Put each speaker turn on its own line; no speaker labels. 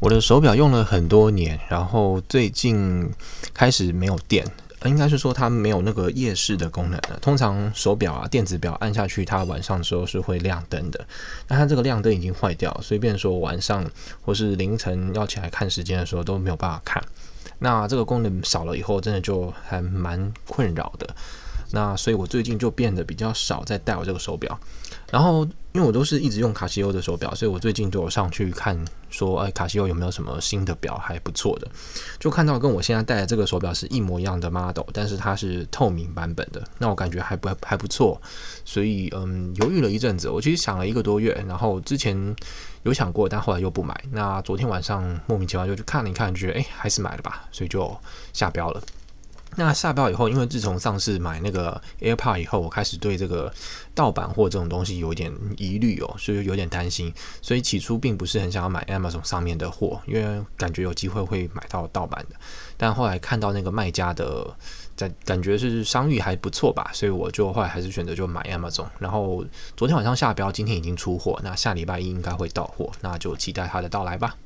我的手表用了很多年，然后最近开始没有电，应该是说它没有那个夜视的功能了。通常手表啊，电子表按下去，它晚上的时候是会亮灯的。那它这个亮灯已经坏掉，所以变说晚上或是凌晨要起来看时间的时候都没有办法看。那这个功能少了以后，真的就还蛮困扰的。那所以，我最近就变得比较少在戴我这个手表。然后，因为我都是一直用卡西欧的手表，所以我最近就有上去看，说，哎，卡西欧有没有什么新的表还不错的？就看到跟我现在戴的这个手表是一模一样的 model，但是它是透明版本的。那我感觉还不还不错，所以嗯，犹豫了一阵子。我其实想了一个多月，然后之前有想过，但后来又不买。那昨天晚上莫名其妙就去看了一看，觉得哎，还是买了吧，所以就下标了。那下标以后，因为自从上次买那个 AirPod 以后，我开始对这个盗版货这种东西有一点疑虑哦，所以有点担心。所以起初并不是很想要买 Amazon 上面的货，因为感觉有机会会买到盗版的。但后来看到那个卖家的在感觉是商誉还不错吧，所以我就后来还是选择就买 Amazon。然后昨天晚上下标，今天已经出货，那下礼拜一应该会到货，那就期待它的到来吧。